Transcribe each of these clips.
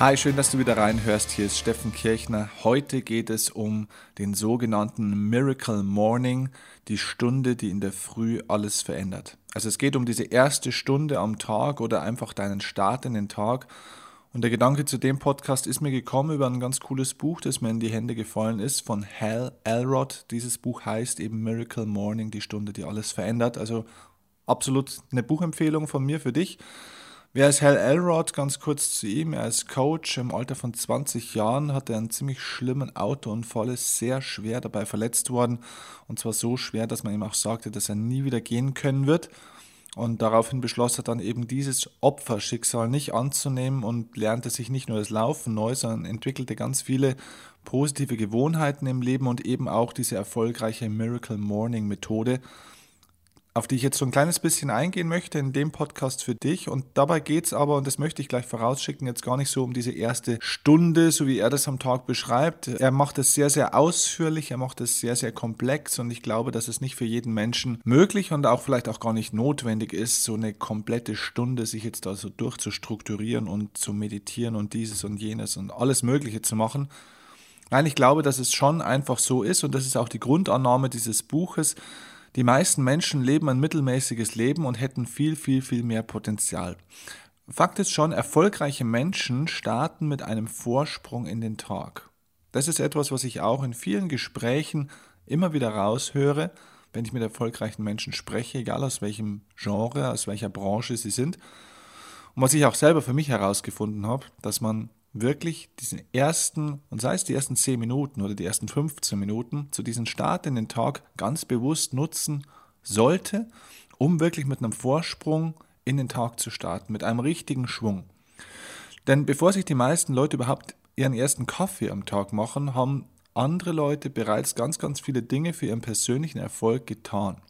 Hi, schön, dass du wieder reinhörst. Hier ist Steffen Kirchner. Heute geht es um den sogenannten Miracle Morning, die Stunde, die in der Früh alles verändert. Also es geht um diese erste Stunde am Tag oder einfach deinen Start in den Tag. Und der Gedanke zu dem Podcast ist mir gekommen über ein ganz cooles Buch, das mir in die Hände gefallen ist, von Hal Elrod. Dieses Buch heißt eben Miracle Morning, die Stunde, die alles verändert. Also absolut eine Buchempfehlung von mir für dich. Wer ist Hal Elrod? Ganz kurz zu ihm. Er ist Coach. Im Alter von 20 Jahren hat er einen ziemlich schlimmen Autounfall, ist sehr schwer dabei verletzt worden. Und zwar so schwer, dass man ihm auch sagte, dass er nie wieder gehen können wird. Und daraufhin beschloss er dann eben dieses Opferschicksal nicht anzunehmen und lernte sich nicht nur das Laufen neu, sondern entwickelte ganz viele positive Gewohnheiten im Leben und eben auch diese erfolgreiche Miracle Morning Methode auf die ich jetzt so ein kleines bisschen eingehen möchte in dem Podcast für dich. Und dabei geht es aber, und das möchte ich gleich vorausschicken, jetzt gar nicht so um diese erste Stunde, so wie er das am Tag beschreibt. Er macht es sehr, sehr ausführlich, er macht es sehr, sehr komplex und ich glaube, dass es nicht für jeden Menschen möglich und auch vielleicht auch gar nicht notwendig ist, so eine komplette Stunde sich jetzt da so durchzustrukturieren und zu meditieren und dieses und jenes und alles Mögliche zu machen. Nein, ich glaube, dass es schon einfach so ist und das ist auch die Grundannahme dieses Buches, die meisten Menschen leben ein mittelmäßiges Leben und hätten viel, viel, viel mehr Potenzial. Fakt ist schon, erfolgreiche Menschen starten mit einem Vorsprung in den Tag. Das ist etwas, was ich auch in vielen Gesprächen immer wieder raushöre, wenn ich mit erfolgreichen Menschen spreche, egal aus welchem Genre, aus welcher Branche sie sind. Und was ich auch selber für mich herausgefunden habe, dass man wirklich diesen ersten, und sei es die ersten 10 Minuten oder die ersten 15 Minuten, zu diesem Start in den Tag ganz bewusst nutzen sollte, um wirklich mit einem Vorsprung in den Tag zu starten, mit einem richtigen Schwung. Denn bevor sich die meisten Leute überhaupt ihren ersten Kaffee am Tag machen, haben andere Leute bereits ganz, ganz viele Dinge für ihren persönlichen Erfolg getan.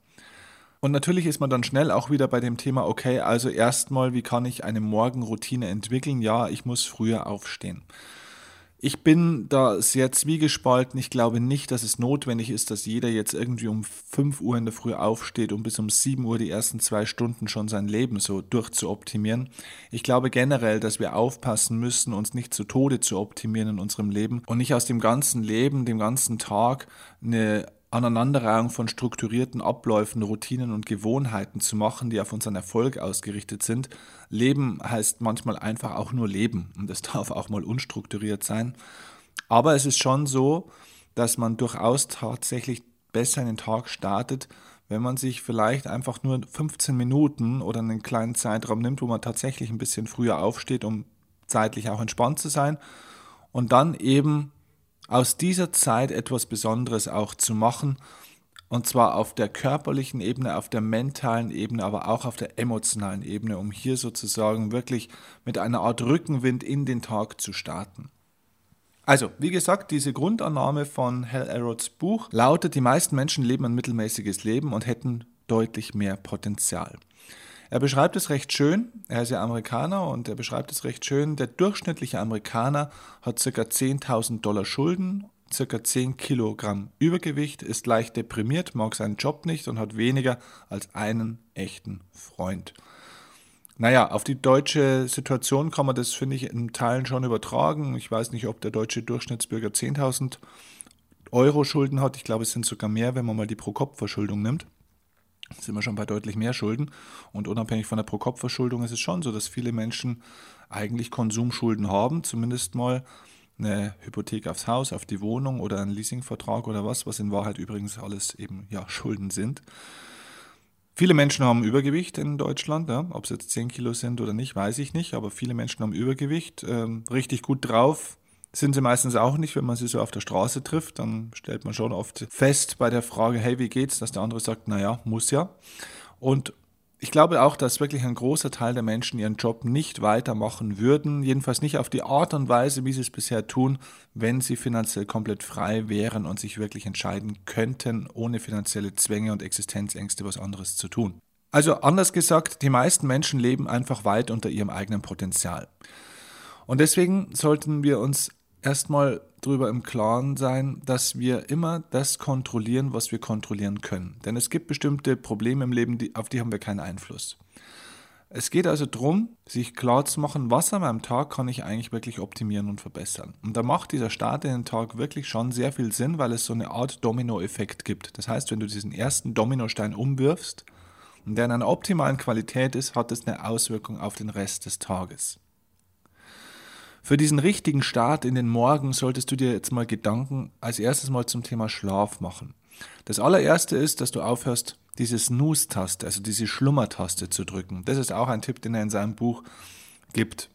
Und natürlich ist man dann schnell auch wieder bei dem Thema, okay, also erstmal, wie kann ich eine Morgenroutine entwickeln? Ja, ich muss früher aufstehen. Ich bin da sehr zwiegespalten. Ich glaube nicht, dass es notwendig ist, dass jeder jetzt irgendwie um 5 Uhr in der Früh aufsteht, um bis um 7 Uhr die ersten zwei Stunden schon sein Leben so durchzuoptimieren. Ich glaube generell, dass wir aufpassen müssen, uns nicht zu Tode zu optimieren in unserem Leben und nicht aus dem ganzen Leben, dem ganzen Tag eine Aneinanderreihung von strukturierten Abläufen, Routinen und Gewohnheiten zu machen, die auf unseren Erfolg ausgerichtet sind. Leben heißt manchmal einfach auch nur Leben und es darf auch mal unstrukturiert sein. Aber es ist schon so, dass man durchaus tatsächlich besser in den Tag startet, wenn man sich vielleicht einfach nur 15 Minuten oder einen kleinen Zeitraum nimmt, wo man tatsächlich ein bisschen früher aufsteht, um zeitlich auch entspannt zu sein und dann eben aus dieser Zeit etwas Besonderes auch zu machen. Und zwar auf der körperlichen Ebene, auf der mentalen Ebene, aber auch auf der emotionalen Ebene, um hier sozusagen wirklich mit einer Art Rückenwind in den Tag zu starten. Also, wie gesagt, diese Grundannahme von Hal Elrods Buch lautet, die meisten Menschen leben ein mittelmäßiges Leben und hätten deutlich mehr Potenzial. Er beschreibt es recht schön, er ist ja Amerikaner und er beschreibt es recht schön, der durchschnittliche Amerikaner hat ca. 10.000 Dollar Schulden, ca. 10 Kilogramm Übergewicht, ist leicht deprimiert, mag seinen Job nicht und hat weniger als einen echten Freund. Naja, auf die deutsche Situation kann man das, finde ich, in Teilen schon übertragen. Ich weiß nicht, ob der deutsche Durchschnittsbürger 10.000 Euro Schulden hat. Ich glaube, es sind sogar mehr, wenn man mal die Pro-Kopf-Verschuldung nimmt sind wir schon bei deutlich mehr Schulden. Und unabhängig von der Pro-Kopf-Verschuldung ist es schon so, dass viele Menschen eigentlich Konsumschulden haben, zumindest mal eine Hypothek aufs Haus, auf die Wohnung oder einen Leasingvertrag oder was, was in Wahrheit übrigens alles eben ja Schulden sind. Viele Menschen haben Übergewicht in Deutschland, ja. ob es jetzt 10 Kilo sind oder nicht, weiß ich nicht, aber viele Menschen haben Übergewicht, ähm, richtig gut drauf, sind sie meistens auch nicht, wenn man sie so auf der Straße trifft. Dann stellt man schon oft fest bei der Frage, hey, wie geht's, dass der andere sagt, naja, muss ja. Und ich glaube auch, dass wirklich ein großer Teil der Menschen ihren Job nicht weitermachen würden, jedenfalls nicht auf die Art und Weise, wie sie es bisher tun, wenn sie finanziell komplett frei wären und sich wirklich entscheiden könnten, ohne finanzielle Zwänge und Existenzängste was anderes zu tun. Also anders gesagt, die meisten Menschen leben einfach weit unter ihrem eigenen Potenzial. Und deswegen sollten wir uns erstmal darüber im Klaren sein, dass wir immer das kontrollieren, was wir kontrollieren können. Denn es gibt bestimmte Probleme im Leben, auf die haben wir keinen Einfluss. Es geht also darum, sich klar zu machen, was an meinem Tag kann ich eigentlich wirklich optimieren und verbessern. Und da macht dieser Start in den Tag wirklich schon sehr viel Sinn, weil es so eine Art Domino-Effekt gibt. Das heißt, wenn du diesen ersten Dominostein umwirfst und der in einer optimalen Qualität ist, hat es eine Auswirkung auf den Rest des Tages. Für diesen richtigen Start in den Morgen solltest du dir jetzt mal Gedanken als erstes mal zum Thema Schlaf machen. Das allererste ist, dass du aufhörst, diese Snooze-Taste, also diese Schlummertaste zu drücken. Das ist auch ein Tipp, den er in seinem Buch gibt.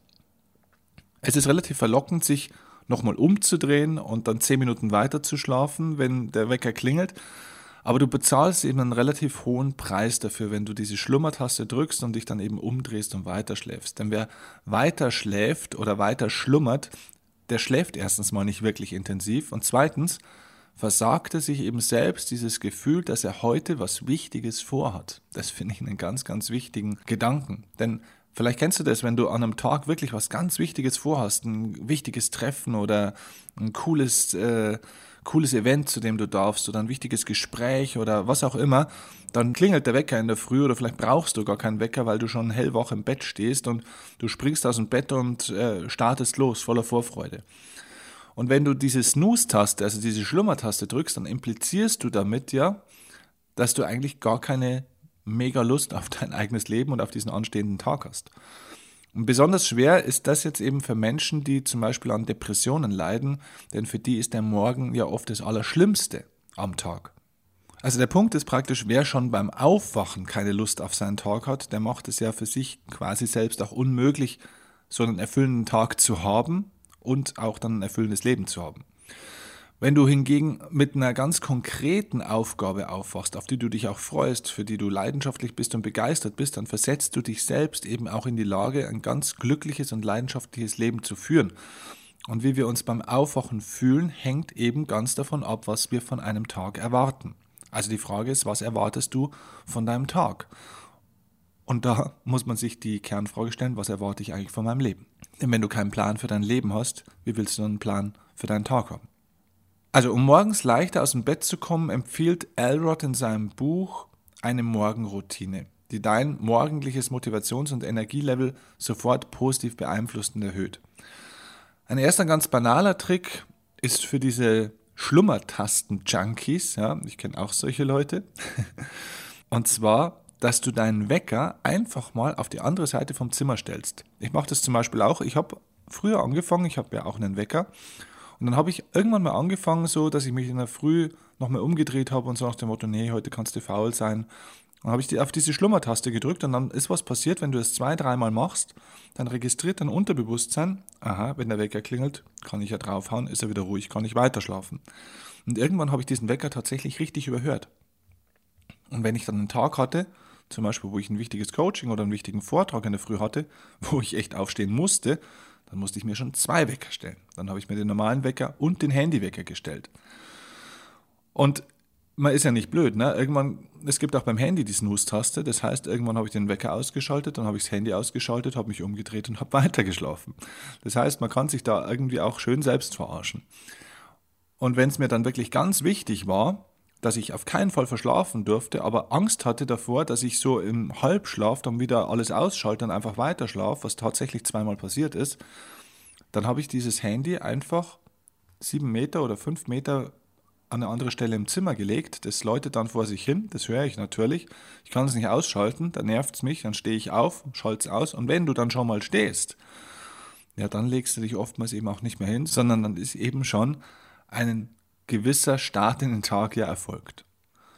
Es ist relativ verlockend, sich nochmal umzudrehen und dann zehn Minuten weiter zu schlafen, wenn der Wecker klingelt. Aber du bezahlst eben einen relativ hohen Preis dafür, wenn du diese Schlummertaste drückst und dich dann eben umdrehst und weiter schläfst. Denn wer weiter schläft oder weiter schlummert, der schläft erstens mal nicht wirklich intensiv und zweitens versagt er sich eben selbst dieses Gefühl, dass er heute was Wichtiges vorhat. Das finde ich einen ganz, ganz wichtigen Gedanken. Denn Vielleicht kennst du das, wenn du an einem Tag wirklich was ganz Wichtiges vorhast, ein wichtiges Treffen oder ein cooles, äh, cooles Event, zu dem du darfst oder ein wichtiges Gespräch oder was auch immer, dann klingelt der Wecker in der Früh oder vielleicht brauchst du gar keinen Wecker, weil du schon hellwach im Bett stehst und du springst aus dem Bett und äh, startest los voller Vorfreude. Und wenn du diese Snooze-Taste, also diese Schlummertaste drückst, dann implizierst du damit ja, dass du eigentlich gar keine mega Lust auf dein eigenes Leben und auf diesen anstehenden Tag hast. Und besonders schwer ist das jetzt eben für Menschen, die zum Beispiel an Depressionen leiden, denn für die ist der Morgen ja oft das Allerschlimmste am Tag. Also der Punkt ist praktisch, wer schon beim Aufwachen keine Lust auf seinen Tag hat, der macht es ja für sich quasi selbst auch unmöglich, so einen erfüllenden Tag zu haben und auch dann ein erfüllendes Leben zu haben. Wenn du hingegen mit einer ganz konkreten Aufgabe aufwachst, auf die du dich auch freust, für die du leidenschaftlich bist und begeistert bist, dann versetzt du dich selbst eben auch in die Lage, ein ganz glückliches und leidenschaftliches Leben zu führen. Und wie wir uns beim Aufwachen fühlen, hängt eben ganz davon ab, was wir von einem Tag erwarten. Also die Frage ist, was erwartest du von deinem Tag? Und da muss man sich die Kernfrage stellen, was erwarte ich eigentlich von meinem Leben? Denn wenn du keinen Plan für dein Leben hast, wie willst du einen Plan für deinen Tag haben? Also um morgens leichter aus dem Bett zu kommen, empfiehlt Elrod in seinem Buch eine Morgenroutine, die dein morgendliches Motivations- und Energielevel sofort positiv beeinflusst und erhöht. Ein erster ganz banaler Trick ist für diese Schlummertasten-Junkies, ja, ich kenne auch solche Leute, und zwar, dass du deinen Wecker einfach mal auf die andere Seite vom Zimmer stellst. Ich mache das zum Beispiel auch. Ich habe früher angefangen, ich habe ja auch einen Wecker und dann habe ich irgendwann mal angefangen, so, dass ich mich in der Früh nochmal umgedreht habe und so nach dem Motto, nee, heute kannst du faul sein. Dann habe ich die, auf diese Schlummertaste gedrückt und dann ist was passiert, wenn du es zwei, dreimal machst, dann registriert dein Unterbewusstsein, aha, wenn der Wecker klingelt, kann ich ja draufhauen, ist er wieder ruhig, kann ich weiter schlafen. Und irgendwann habe ich diesen Wecker tatsächlich richtig überhört. Und wenn ich dann einen Tag hatte, zum Beispiel, wo ich ein wichtiges Coaching oder einen wichtigen Vortrag in der Früh hatte, wo ich echt aufstehen musste, dann musste ich mir schon zwei Wecker stellen. Dann habe ich mir den normalen Wecker und den Handywecker gestellt. Und man ist ja nicht blöd, ne? Irgendwann, es gibt auch beim Handy die Snooze-Taste, das heißt, irgendwann habe ich den Wecker ausgeschaltet, dann habe ich das Handy ausgeschaltet, habe mich umgedreht und habe weitergeschlafen. Das heißt, man kann sich da irgendwie auch schön selbst verarschen. Und wenn es mir dann wirklich ganz wichtig war, dass ich auf keinen Fall verschlafen durfte, aber Angst hatte davor, dass ich so im Halbschlaf dann wieder alles ausschalte und einfach weiter schlafe, was tatsächlich zweimal passiert ist, dann habe ich dieses Handy einfach sieben Meter oder fünf Meter an eine andere Stelle im Zimmer gelegt. Das läutet dann vor sich hin, das höre ich natürlich. Ich kann es nicht ausschalten, dann nervt es mich, dann stehe ich auf, schalte es aus. Und wenn du dann schon mal stehst, ja, dann legst du dich oftmals eben auch nicht mehr hin, sondern dann ist eben schon einen gewisser Start in den Tag ja erfolgt.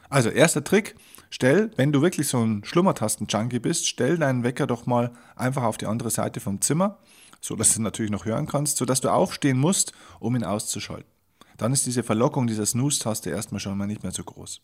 Also erster Trick, stell, wenn du wirklich so ein Schlummertasten-Junkie bist, stell deinen Wecker doch mal einfach auf die andere Seite vom Zimmer, so dass du natürlich noch hören kannst, sodass du aufstehen musst, um ihn auszuschalten. Dann ist diese Verlockung dieser Snooze-Taste erstmal schon mal nicht mehr so groß.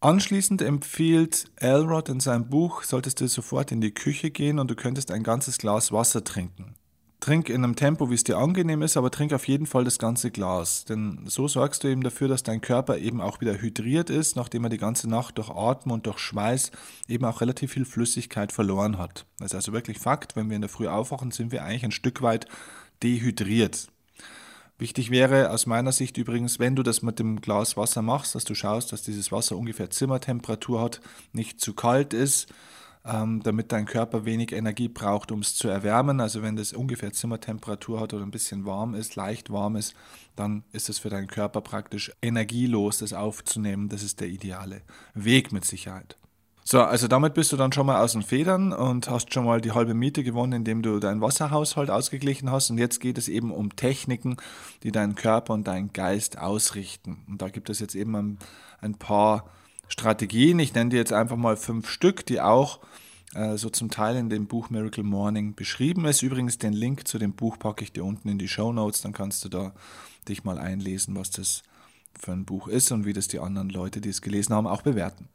Anschließend empfiehlt Elrod in seinem Buch, solltest du sofort in die Küche gehen und du könntest ein ganzes Glas Wasser trinken. Trink in einem Tempo, wie es dir angenehm ist, aber trink auf jeden Fall das ganze Glas. Denn so sorgst du eben dafür, dass dein Körper eben auch wieder hydriert ist, nachdem er die ganze Nacht durch Atmen und durch Schweiß eben auch relativ viel Flüssigkeit verloren hat. Das ist also wirklich Fakt, wenn wir in der Früh aufwachen, sind wir eigentlich ein Stück weit dehydriert. Wichtig wäre aus meiner Sicht übrigens, wenn du das mit dem Glas Wasser machst, dass du schaust, dass dieses Wasser ungefähr Zimmertemperatur hat, nicht zu kalt ist, ähm, damit dein Körper wenig Energie braucht, um es zu erwärmen. Also wenn das ungefähr Zimmertemperatur hat oder ein bisschen warm ist, leicht warm ist, dann ist es für deinen Körper praktisch energielos, das aufzunehmen. Das ist der ideale Weg mit Sicherheit. So, also damit bist du dann schon mal aus den Federn und hast schon mal die halbe Miete gewonnen, indem du deinen Wasserhaushalt ausgeglichen hast. Und jetzt geht es eben um Techniken, die deinen Körper und deinen Geist ausrichten. Und da gibt es jetzt eben ein, ein paar Strategien. Ich nenne dir jetzt einfach mal fünf Stück, die auch äh, so zum Teil in dem Buch Miracle Morning beschrieben ist. Übrigens, den Link zu dem Buch packe ich dir unten in die Show Notes, dann kannst du da dich mal einlesen, was das für ein Buch ist und wie das die anderen Leute, die es gelesen haben, auch bewerten.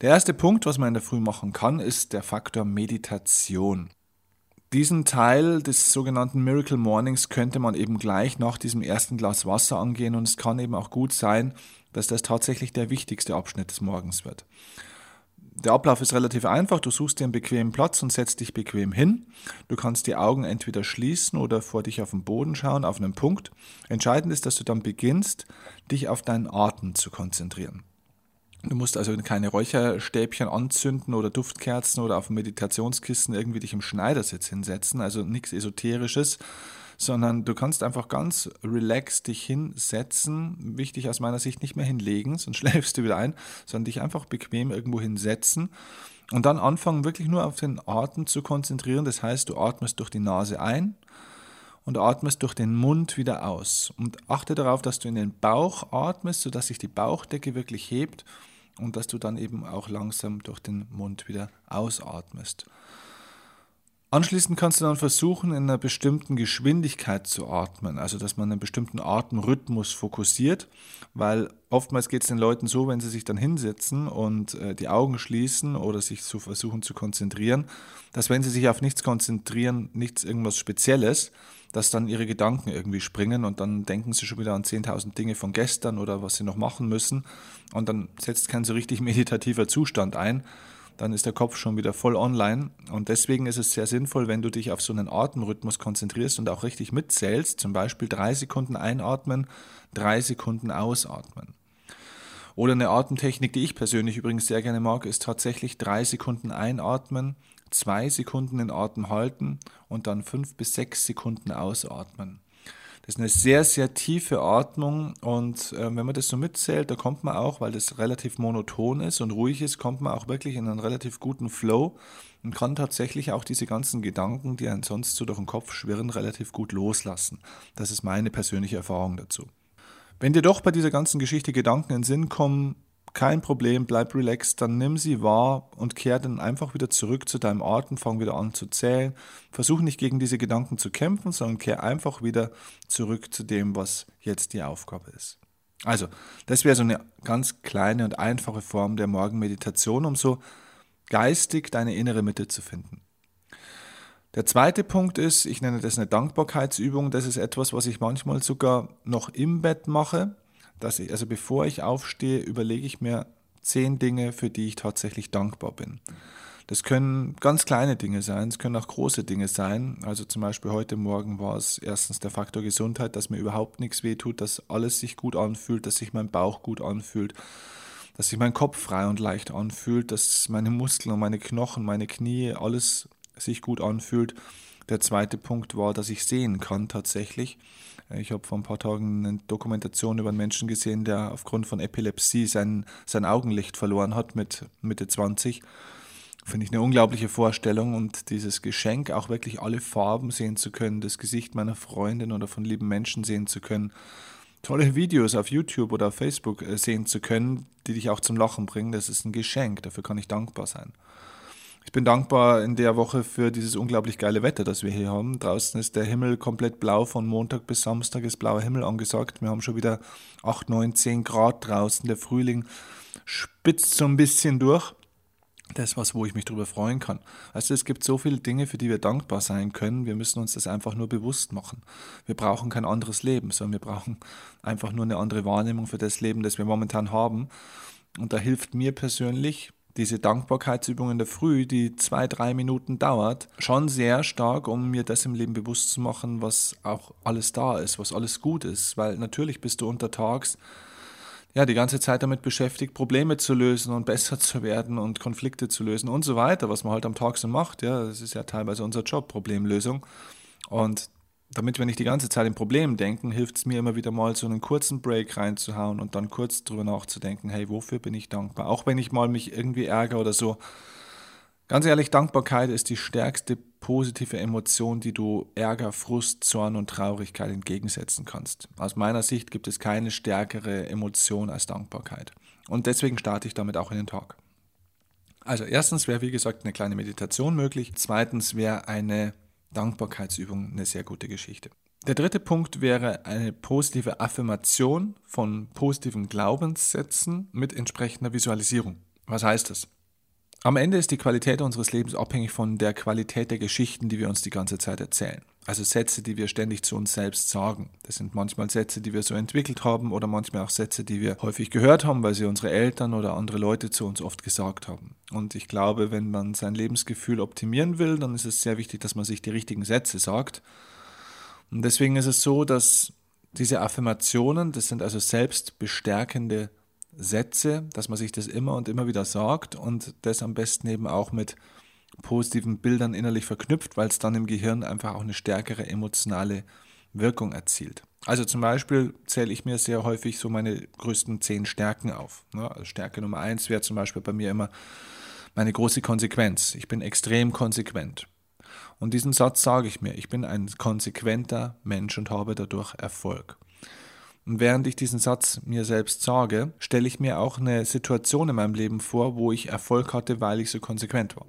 Der erste Punkt, was man in der Früh machen kann, ist der Faktor Meditation. Diesen Teil des sogenannten Miracle Mornings könnte man eben gleich nach diesem ersten Glas Wasser angehen und es kann eben auch gut sein, dass das tatsächlich der wichtigste Abschnitt des Morgens wird. Der Ablauf ist relativ einfach. Du suchst dir einen bequemen Platz und setzt dich bequem hin. Du kannst die Augen entweder schließen oder vor dich auf den Boden schauen, auf einen Punkt. Entscheidend ist, dass du dann beginnst, dich auf deinen Atem zu konzentrieren. Du musst also keine Räucherstäbchen anzünden oder Duftkerzen oder auf Meditationskissen irgendwie dich im Schneidersitz hinsetzen, also nichts Esoterisches, sondern du kannst einfach ganz relaxed dich hinsetzen. Wichtig aus meiner Sicht nicht mehr hinlegen, sonst schläfst du wieder ein, sondern dich einfach bequem irgendwo hinsetzen und dann anfangen wirklich nur auf den Atem zu konzentrieren. Das heißt, du atmest durch die Nase ein und atmest durch den Mund wieder aus. Und achte darauf, dass du in den Bauch atmest, sodass sich die Bauchdecke wirklich hebt und dass du dann eben auch langsam durch den Mund wieder ausatmest. Anschließend kannst du dann versuchen, in einer bestimmten Geschwindigkeit zu atmen, also dass man einen bestimmten Atemrhythmus fokussiert, weil oftmals geht es den Leuten so, wenn sie sich dann hinsetzen und äh, die Augen schließen oder sich so versuchen zu konzentrieren, dass wenn sie sich auf nichts konzentrieren, nichts irgendwas Spezielles, dass dann ihre Gedanken irgendwie springen und dann denken sie schon wieder an 10.000 Dinge von gestern oder was sie noch machen müssen und dann setzt kein so richtig meditativer Zustand ein dann ist der Kopf schon wieder voll online. Und deswegen ist es sehr sinnvoll, wenn du dich auf so einen Atemrhythmus konzentrierst und auch richtig mitzählst, zum Beispiel drei Sekunden einatmen, drei Sekunden ausatmen. Oder eine Atemtechnik, die ich persönlich übrigens sehr gerne mag, ist tatsächlich drei Sekunden einatmen, zwei Sekunden in Atem halten und dann fünf bis sechs Sekunden ausatmen. Das ist eine sehr, sehr tiefe Atmung und äh, wenn man das so mitzählt, da kommt man auch, weil das relativ monoton ist und ruhig ist, kommt man auch wirklich in einen relativ guten Flow und kann tatsächlich auch diese ganzen Gedanken, die einen sonst so durch den Kopf schwirren, relativ gut loslassen. Das ist meine persönliche Erfahrung dazu. Wenn dir doch bei dieser ganzen Geschichte Gedanken in den Sinn kommen, kein Problem, bleib relaxed, dann nimm sie wahr und kehr dann einfach wieder zurück zu deinem Atem, fang wieder an zu zählen. Versuch nicht gegen diese Gedanken zu kämpfen, sondern kehr einfach wieder zurück zu dem, was jetzt die Aufgabe ist. Also, das wäre so eine ganz kleine und einfache Form der Morgenmeditation, um so geistig deine innere Mitte zu finden. Der zweite Punkt ist, ich nenne das eine Dankbarkeitsübung. Das ist etwas, was ich manchmal sogar noch im Bett mache dass ich, also bevor ich aufstehe, überlege ich mir zehn Dinge, für die ich tatsächlich dankbar bin. Das können ganz kleine Dinge sein, es können auch große Dinge sein. Also zum Beispiel heute Morgen war es erstens der Faktor Gesundheit, dass mir überhaupt nichts wehtut, dass alles sich gut anfühlt, dass sich mein Bauch gut anfühlt, dass sich mein Kopf frei und leicht anfühlt, dass meine Muskeln und meine Knochen, meine Knie, alles sich gut anfühlt. Der zweite Punkt war, dass ich sehen kann tatsächlich. Ich habe vor ein paar Tagen eine Dokumentation über einen Menschen gesehen, der aufgrund von Epilepsie sein, sein Augenlicht verloren hat mit Mitte 20. Finde ich eine unglaubliche Vorstellung und dieses Geschenk, auch wirklich alle Farben sehen zu können, das Gesicht meiner Freundin oder von lieben Menschen sehen zu können, tolle Videos auf YouTube oder auf Facebook äh, sehen zu können, die dich auch zum Lachen bringen, das ist ein Geschenk, dafür kann ich dankbar sein. Ich bin dankbar in der Woche für dieses unglaublich geile Wetter, das wir hier haben. Draußen ist der Himmel komplett blau, von Montag bis Samstag ist blauer Himmel angesagt. Wir haben schon wieder 8, 9, 10 Grad draußen. Der Frühling spitzt so ein bisschen durch. Das ist was, wo ich mich darüber freuen kann. Also es gibt so viele Dinge, für die wir dankbar sein können. Wir müssen uns das einfach nur bewusst machen. Wir brauchen kein anderes Leben, sondern wir brauchen einfach nur eine andere Wahrnehmung für das Leben, das wir momentan haben. Und da hilft mir persönlich diese Dankbarkeitsübung in der Früh, die zwei, drei Minuten dauert, schon sehr stark, um mir das im Leben bewusst zu machen, was auch alles da ist, was alles gut ist. Weil natürlich bist du untertags ja, die ganze Zeit damit beschäftigt, Probleme zu lösen und besser zu werden und Konflikte zu lösen und so weiter, was man halt am Tag so macht. Ja, das ist ja teilweise unser Job, Problemlösung. Und damit wir nicht die ganze Zeit in Problemen denken, hilft es mir immer wieder mal so einen kurzen Break reinzuhauen und dann kurz drüber nachzudenken, hey, wofür bin ich dankbar? Auch wenn ich mal mich irgendwie ärgere oder so. Ganz ehrlich, Dankbarkeit ist die stärkste positive Emotion, die du Ärger, Frust, Zorn und Traurigkeit entgegensetzen kannst. Aus meiner Sicht gibt es keine stärkere Emotion als Dankbarkeit. Und deswegen starte ich damit auch in den Tag. Also erstens wäre, wie gesagt, eine kleine Meditation möglich. Zweitens wäre eine Dankbarkeitsübung eine sehr gute Geschichte. Der dritte Punkt wäre eine positive Affirmation von positiven Glaubenssätzen mit entsprechender Visualisierung. Was heißt das? Am Ende ist die Qualität unseres Lebens abhängig von der Qualität der Geschichten, die wir uns die ganze Zeit erzählen. Also Sätze, die wir ständig zu uns selbst sagen. Das sind manchmal Sätze, die wir so entwickelt haben oder manchmal auch Sätze, die wir häufig gehört haben, weil sie unsere Eltern oder andere Leute zu uns oft gesagt haben. Und ich glaube, wenn man sein Lebensgefühl optimieren will, dann ist es sehr wichtig, dass man sich die richtigen Sätze sagt. Und deswegen ist es so, dass diese Affirmationen, das sind also selbstbestärkende Sätze, dass man sich das immer und immer wieder sagt und das am besten eben auch mit positiven Bildern innerlich verknüpft, weil es dann im Gehirn einfach auch eine stärkere emotionale Wirkung erzielt. Also zum Beispiel zähle ich mir sehr häufig so meine größten zehn Stärken auf. Ne? Also Stärke Nummer eins wäre zum Beispiel bei mir immer meine große Konsequenz. Ich bin extrem konsequent. Und diesen Satz sage ich mir, ich bin ein konsequenter Mensch und habe dadurch Erfolg. Und während ich diesen Satz mir selbst sage, stelle ich mir auch eine Situation in meinem Leben vor, wo ich Erfolg hatte, weil ich so konsequent war.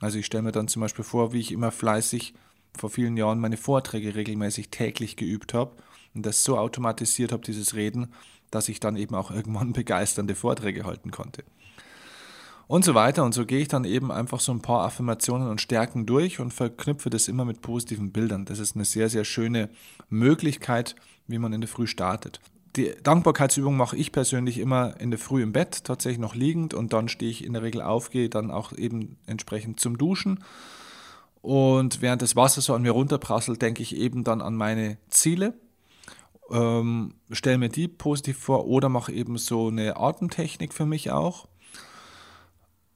Also ich stelle mir dann zum Beispiel vor, wie ich immer fleißig vor vielen Jahren meine Vorträge regelmäßig täglich geübt habe und das so automatisiert habe, dieses Reden, dass ich dann eben auch irgendwann begeisternde Vorträge halten konnte und so weiter. Und so gehe ich dann eben einfach so ein paar Affirmationen und Stärken durch und verknüpfe das immer mit positiven Bildern. Das ist eine sehr, sehr schöne Möglichkeit, wie man in der Früh startet. Die Dankbarkeitsübung mache ich persönlich immer in der Früh im Bett, tatsächlich noch liegend und dann stehe ich in der Regel auf, gehe dann auch eben entsprechend zum Duschen. Und während das Wasser so an mir runterprasselt, denke ich eben dann an meine Ziele, ähm, stelle mir die positiv vor oder mache eben so eine Atemtechnik für mich auch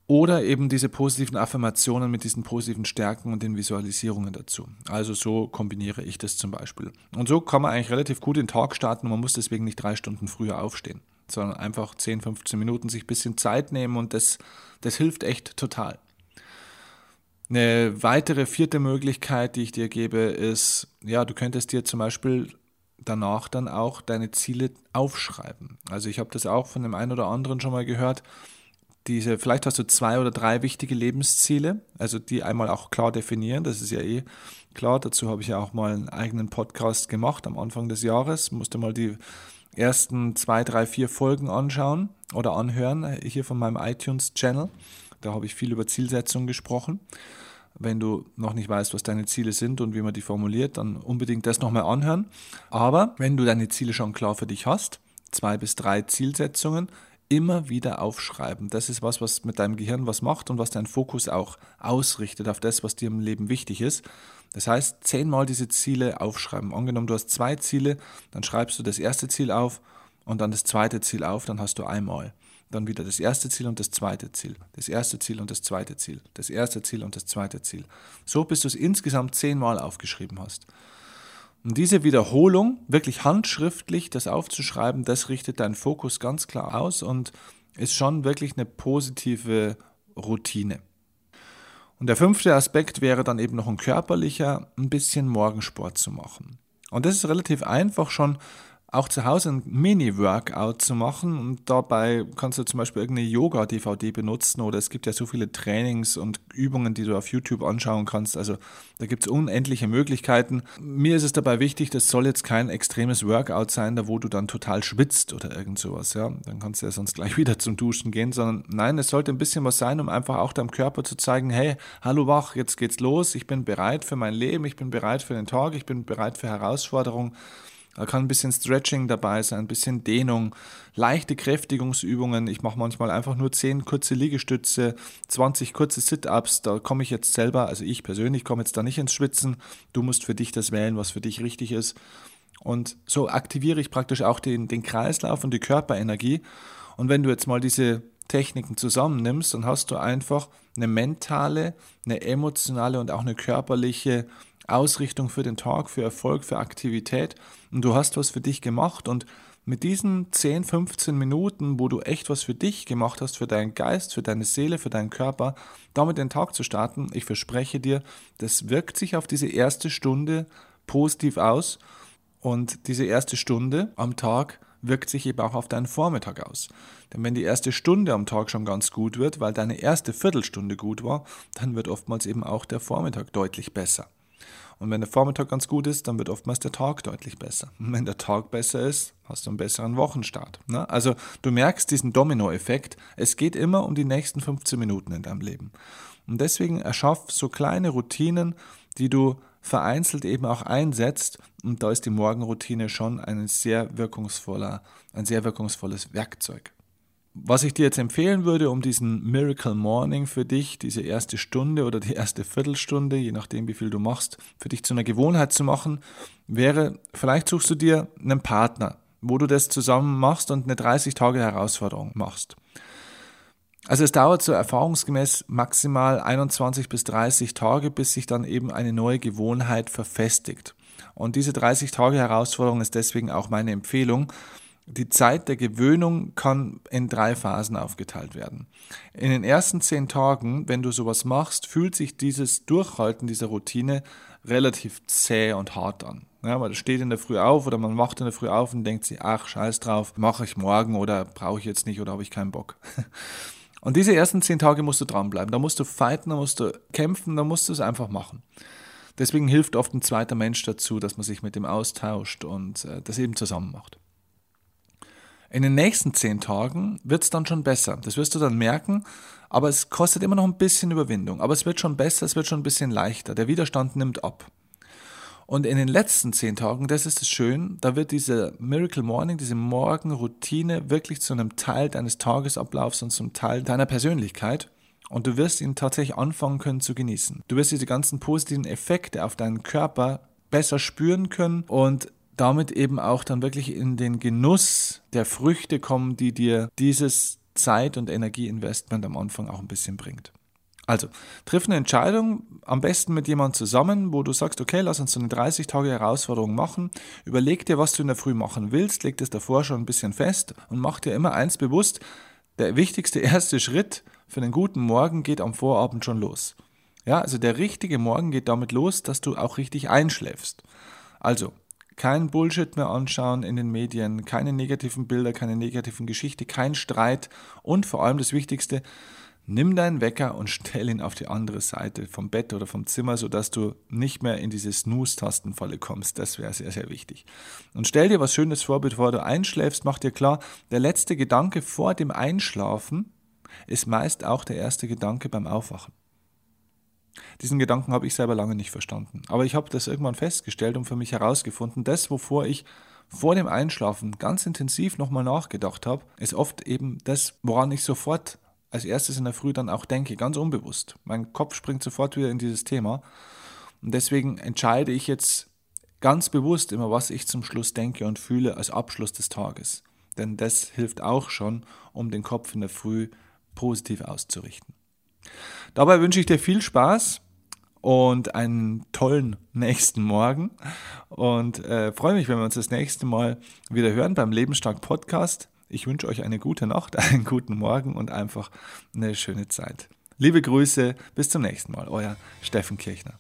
oder eben diese positiven Affirmationen mit diesen positiven Stärken und den Visualisierungen dazu. Also so kombiniere ich das zum Beispiel. Und so kann man eigentlich relativ gut den Tag starten und man muss deswegen nicht drei Stunden früher aufstehen, sondern einfach 10, 15 Minuten sich ein bisschen Zeit nehmen und das, das hilft echt total. Eine weitere vierte Möglichkeit, die ich dir gebe, ist, ja, du könntest dir zum Beispiel danach dann auch deine Ziele aufschreiben. Also ich habe das auch von dem einen oder anderen schon mal gehört, diese, vielleicht hast du zwei oder drei wichtige Lebensziele, also die einmal auch klar definieren, das ist ja eh klar, dazu habe ich ja auch mal einen eigenen Podcast gemacht am Anfang des Jahres, musste mal die ersten zwei, drei, vier Folgen anschauen oder anhören, hier von meinem iTunes-Channel, da habe ich viel über Zielsetzung gesprochen. Wenn du noch nicht weißt, was deine Ziele sind und wie man die formuliert, dann unbedingt das nochmal anhören. Aber wenn du deine Ziele schon klar für dich hast, zwei bis drei Zielsetzungen, immer wieder aufschreiben. Das ist was, was mit deinem Gehirn was macht und was deinen Fokus auch ausrichtet auf das, was dir im Leben wichtig ist. Das heißt, zehnmal diese Ziele aufschreiben. Angenommen, du hast zwei Ziele, dann schreibst du das erste Ziel auf und dann das zweite Ziel auf, dann hast du einmal. Dann wieder das erste Ziel und das zweite Ziel. Das erste Ziel und das zweite Ziel. Das erste Ziel und das zweite Ziel. So bis du es insgesamt zehnmal aufgeschrieben hast. Und diese Wiederholung, wirklich handschriftlich das aufzuschreiben, das richtet deinen Fokus ganz klar aus und ist schon wirklich eine positive Routine. Und der fünfte Aspekt wäre dann eben noch ein körperlicher, ein bisschen Morgensport zu machen. Und das ist relativ einfach schon auch zu Hause ein Mini-Workout zu machen und dabei kannst du zum Beispiel irgendeine Yoga-DVD benutzen oder es gibt ja so viele Trainings und Übungen, die du auf YouTube anschauen kannst. Also da gibt es unendliche Möglichkeiten. Mir ist es dabei wichtig, das soll jetzt kein extremes Workout sein, da wo du dann total schwitzt oder irgend sowas. Ja? Dann kannst du ja sonst gleich wieder zum Duschen gehen, sondern nein, es sollte ein bisschen was sein, um einfach auch deinem Körper zu zeigen, hey, hallo wach, jetzt geht's los, ich bin bereit für mein Leben, ich bin bereit für den Tag, ich bin bereit für Herausforderungen. Da kann ein bisschen Stretching dabei sein, ein bisschen Dehnung, leichte Kräftigungsübungen. Ich mache manchmal einfach nur 10 kurze Liegestütze, 20 kurze Sit-Ups. Da komme ich jetzt selber, also ich persönlich komme jetzt da nicht ins Schwitzen. Du musst für dich das wählen, was für dich richtig ist. Und so aktiviere ich praktisch auch den, den Kreislauf und die Körperenergie. Und wenn du jetzt mal diese Techniken zusammennimmst, dann hast du einfach eine mentale, eine emotionale und auch eine körperliche Ausrichtung für den Tag, für Erfolg, für Aktivität und du hast was für dich gemacht und mit diesen 10, 15 Minuten, wo du echt was für dich gemacht hast, für deinen Geist, für deine Seele, für deinen Körper, damit den Tag zu starten, ich verspreche dir, das wirkt sich auf diese erste Stunde positiv aus und diese erste Stunde am Tag wirkt sich eben auch auf deinen Vormittag aus. Denn wenn die erste Stunde am Tag schon ganz gut wird, weil deine erste Viertelstunde gut war, dann wird oftmals eben auch der Vormittag deutlich besser. Und wenn der Vormittag ganz gut ist, dann wird oftmals der Tag deutlich besser. Und wenn der Tag besser ist, hast du einen besseren Wochenstart. Ne? Also du merkst diesen Dominoeffekt. Es geht immer um die nächsten 15 Minuten in deinem Leben. Und deswegen erschaff so kleine Routinen, die du vereinzelt eben auch einsetzt. Und da ist die Morgenroutine schon ein sehr wirkungsvoller, ein sehr wirkungsvolles Werkzeug. Was ich dir jetzt empfehlen würde, um diesen Miracle Morning für dich, diese erste Stunde oder die erste Viertelstunde, je nachdem wie viel du machst, für dich zu einer Gewohnheit zu machen, wäre, vielleicht suchst du dir einen Partner, wo du das zusammen machst und eine 30 Tage Herausforderung machst. Also es dauert so erfahrungsgemäß maximal 21 bis 30 Tage, bis sich dann eben eine neue Gewohnheit verfestigt. Und diese 30 Tage Herausforderung ist deswegen auch meine Empfehlung, die Zeit der Gewöhnung kann in drei Phasen aufgeteilt werden. In den ersten zehn Tagen, wenn du sowas machst, fühlt sich dieses Durchhalten dieser Routine relativ zäh und hart an. Ja, man steht in der Früh auf oder man wacht in der Früh auf und denkt sich, ach, scheiß drauf, mache ich morgen oder brauche ich jetzt nicht oder habe ich keinen Bock. Und diese ersten zehn Tage musst du dranbleiben. Da musst du fighten, da musst du kämpfen, da musst du es einfach machen. Deswegen hilft oft ein zweiter Mensch dazu, dass man sich mit dem austauscht und äh, das eben zusammen macht. In den nächsten zehn Tagen wird es dann schon besser. Das wirst du dann merken, aber es kostet immer noch ein bisschen Überwindung. Aber es wird schon besser, es wird schon ein bisschen leichter. Der Widerstand nimmt ab. Und in den letzten zehn Tagen, das ist es schön, da wird diese Miracle Morning, diese Morgenroutine wirklich zu einem Teil deines Tagesablaufs und zum Teil deiner Persönlichkeit. Und du wirst ihn tatsächlich anfangen können zu genießen. Du wirst diese ganzen positiven Effekte auf deinen Körper besser spüren können und damit eben auch dann wirklich in den Genuss der Früchte kommen, die dir dieses Zeit- und Energieinvestment am Anfang auch ein bisschen bringt. Also, triff eine Entscheidung, am besten mit jemandem zusammen, wo du sagst, okay, lass uns so eine 30-Tage-Herausforderung machen. Überleg dir, was du in der Früh machen willst, leg das davor schon ein bisschen fest und mach dir immer eins bewusst, der wichtigste erste Schritt für einen guten Morgen geht am Vorabend schon los. Ja, also der richtige Morgen geht damit los, dass du auch richtig einschläfst. Also, kein Bullshit mehr anschauen in den Medien, keine negativen Bilder, keine negativen Geschichte, kein Streit und vor allem das Wichtigste, nimm deinen Wecker und stell ihn auf die andere Seite vom Bett oder vom Zimmer, sodass du nicht mehr in diese Snooze-Tastenfalle kommst. Das wäre sehr, sehr wichtig. Und stell dir was Schönes vor, bevor du einschläfst, mach dir klar, der letzte Gedanke vor dem Einschlafen ist meist auch der erste Gedanke beim Aufwachen. Diesen Gedanken habe ich selber lange nicht verstanden. Aber ich habe das irgendwann festgestellt und für mich herausgefunden, das, wovor ich vor dem Einschlafen ganz intensiv nochmal nachgedacht habe, ist oft eben das, woran ich sofort als erstes in der Früh dann auch denke, ganz unbewusst. Mein Kopf springt sofort wieder in dieses Thema. Und deswegen entscheide ich jetzt ganz bewusst immer, was ich zum Schluss denke und fühle als Abschluss des Tages. Denn das hilft auch schon, um den Kopf in der Früh positiv auszurichten. Dabei wünsche ich dir viel Spaß und einen tollen nächsten Morgen und äh, freue mich, wenn wir uns das nächste Mal wieder hören beim Lebensstark Podcast. Ich wünsche euch eine gute Nacht, einen guten Morgen und einfach eine schöne Zeit. Liebe Grüße, bis zum nächsten Mal, euer Steffen Kirchner.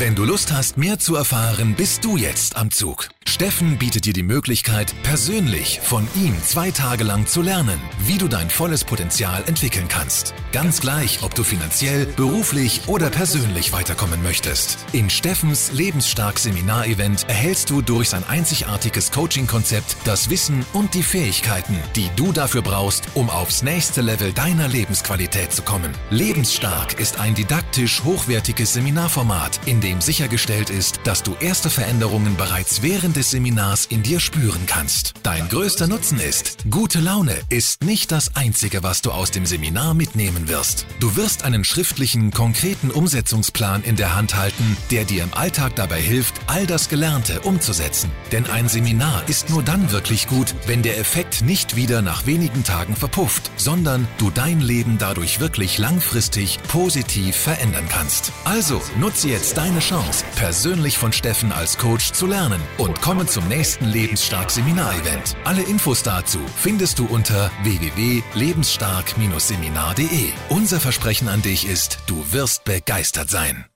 Wenn du Lust hast, mehr zu erfahren, bist du jetzt am Zug. Steffen bietet dir die Möglichkeit, persönlich von ihm zwei Tage lang zu lernen, wie du dein volles Potenzial entwickeln kannst. Ganz gleich, ob du finanziell, beruflich oder persönlich weiterkommen möchtest. In Steffens Lebensstark Seminarevent erhältst du durch sein einzigartiges Coaching-Konzept das Wissen und die Fähigkeiten, die du dafür brauchst, um aufs nächste Level deiner Lebensqualität zu kommen. Lebensstark ist ein didaktisch hochwertiges Seminarformat, in dem sichergestellt ist, dass du erste Veränderungen bereits während des Seminars in dir spüren kannst. Dein größter Nutzen ist, gute Laune ist nicht das Einzige, was du aus dem Seminar mitnehmen wirst. Du wirst einen schriftlichen, konkreten Umsetzungsplan in der Hand halten, der dir im Alltag dabei hilft, all das Gelernte umzusetzen. Denn ein Seminar ist nur dann wirklich gut, wenn der Effekt nicht wieder nach wenigen Tagen verpufft, sondern du dein Leben dadurch wirklich langfristig positiv verändern kannst. Also nutze jetzt deine Chance, persönlich von Steffen als Coach zu lernen und Willkommen zum nächsten Lebensstark Seminarevent. Alle Infos dazu findest du unter www.lebensstark-seminar.de. Unser Versprechen an dich ist, du wirst begeistert sein.